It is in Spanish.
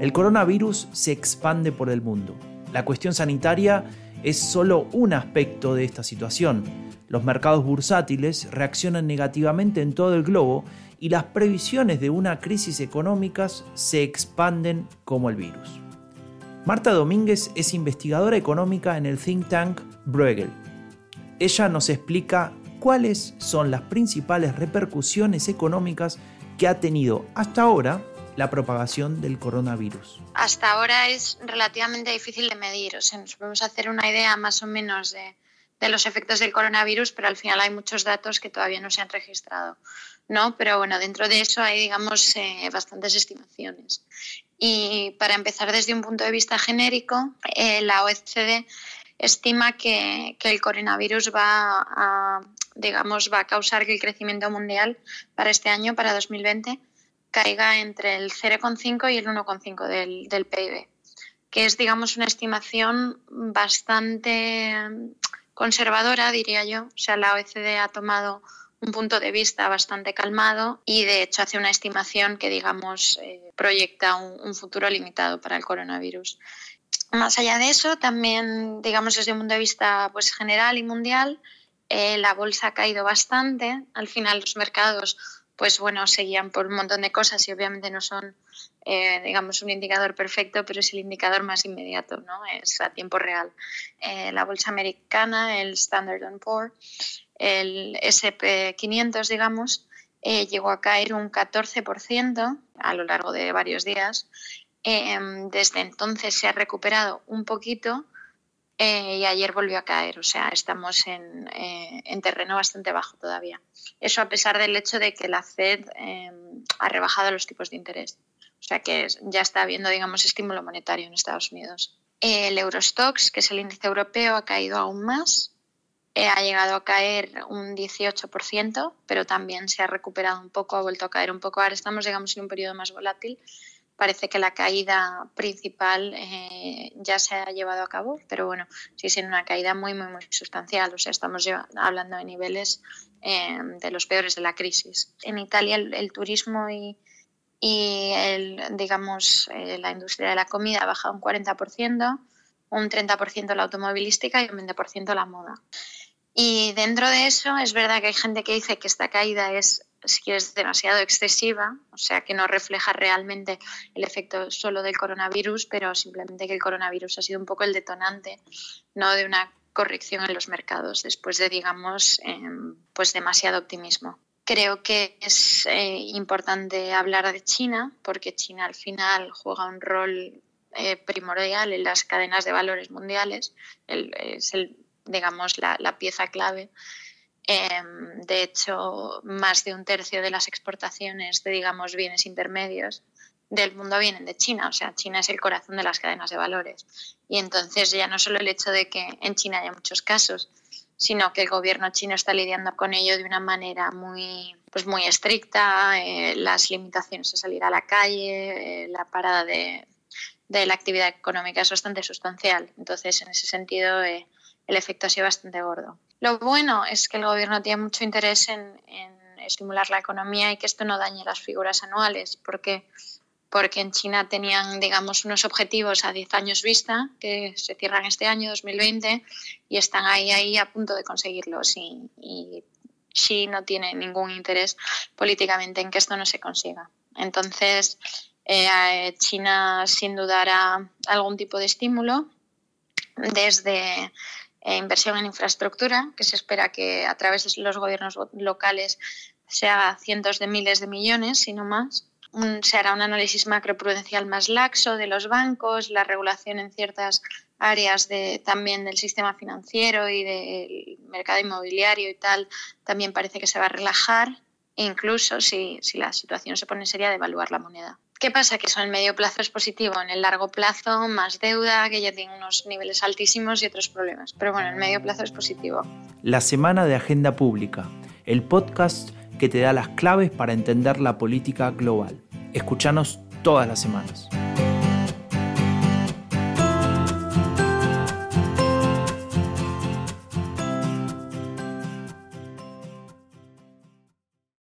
El coronavirus se expande por el mundo. La cuestión sanitaria es solo un aspecto de esta situación. Los mercados bursátiles reaccionan negativamente en todo el globo y las previsiones de una crisis económica se expanden como el virus. Marta Domínguez es investigadora económica en el think tank Bruegel. Ella nos explica cuáles son las principales repercusiones económicas que ha tenido hasta ahora la propagación del coronavirus. Hasta ahora es relativamente difícil de medir, o sea, nos podemos hacer una idea más o menos de, los efectos del coronavirus, pero al final hay muchos datos que todavía no se han registrado, ¿no? Pero bueno, dentro de eso hay, digamos, eh, bastantes estimaciones. Y para empezar desde un punto de vista genérico, eh, la OECD estima que, que, el coronavirus va a, digamos, va a causar que el crecimiento mundial para este año, para 2020, caiga entre el 0,5 y el 1,5 del, del PIB, que es, digamos, una estimación bastante conservadora, diría yo. O sea, la OECD ha tomado un punto de vista bastante calmado y de hecho hace una estimación que digamos eh, proyecta un, futuro limitado para el coronavirus. Más allá de eso, también digamos desde un punto de vista pues, general y mundial, eh, la bolsa ha caído bastante. Al final los mercados pues bueno, seguían por un montón de cosas y obviamente no son, eh, digamos, un indicador perfecto, pero es el indicador más inmediato, ¿no? Es a tiempo real. Eh, la bolsa americana, el Standard Poor's, el SP500, digamos, eh, llegó a caer un 14% a lo largo de varios días. desde entonces se ha recuperado un poquito, y ayer volvió a caer, o sea, estamos en, en, terreno bastante bajo todavía. Eso a pesar del hecho de que la Fed em, ha rebajado los tipos de interés. O sea que ya está habiendo, digamos, estímulo monetario en Estados Unidos. El Eurostox, que es el índice europeo, ha caído aún más. Eh, ha llegado a caer un 18%, pero también se ha recuperado un poco, ha vuelto a caer un poco. Ahora estamos, digamos, en un periodo más volátil parece que la caída principal eh, ya se ha llevado a cabo, pero bueno, sí siendo una caída muy, muy, muy sustancial. O sea, estamos hablando de niveles eh, de los peores de la crisis. En Italia el, turismo y, y el, digamos, eh, la industria de la comida ha bajado un 40%, un 30% la automovilística y un 20% la moda. Y dentro de eso es verdad que hay gente que dice que esta caída es si quieres, demasiado excesiva, o sea, que no refleja realmente el efecto solo del coronavirus, pero simplemente que el coronavirus ha sido un poco el detonante, no de una corrección en los mercados después de, digamos, em, pues demasiado optimismo. Creo que es eh, importante hablar de China, porque China al final juega un rol eh, primordial en las cadenas de valores mundiales, es el, digamos, la, la pieza clave Em, de hecho, más de un tercio de las exportaciones de, digamos, bienes intermedios del mundo vienen de China. O sea, China es el corazón de las cadenas de valores. Y entonces ya no solo el hecho de que en China haya muchos casos, sino que el gobierno chino está lidiando con ello de una manera muy, pues muy estricta, eh, las limitaciones a salir a la calle, eh, la parada de, la actividad económica es bastante sustancial. Entonces, en ese sentido, eh, el efecto ha sido bastante gordo. Lo bueno es que el gobierno tiene mucho interés en, estimular la economía y que esto no dañe las figuras anuales, porque porque en China tenían, digamos, unos objetivos a 10 años vista que se cierran este año, 2020, y están ahí, ahí a punto de conseguirlos. Y, y Xi no tiene ningún interés políticamente en que esto no se consiga. Entonces, eh, China sin duda hará algún tipo de estímulo desde e inversión en infraestructura, que se espera que a través de los gobiernos locales sea cientos de miles de millones, si no más. se hará un análisis macroprudencial más laxo de los bancos, la regulación en ciertas áreas de, también del sistema financiero y del mercado inmobiliario y tal, también parece que se va a relajar, e incluso si, si la situación se pone seria, de evaluar la moneda. ¿Qué pasa? Que eso en el medio plazo es positivo, en el largo plazo más deuda, que ya tiene unos niveles altísimos y otros problemas. Pero bueno, en el medio plazo es positivo. La Semana de Agenda Pública, el podcast que te da las claves para entender la política global. Escúchanos todas las semanas.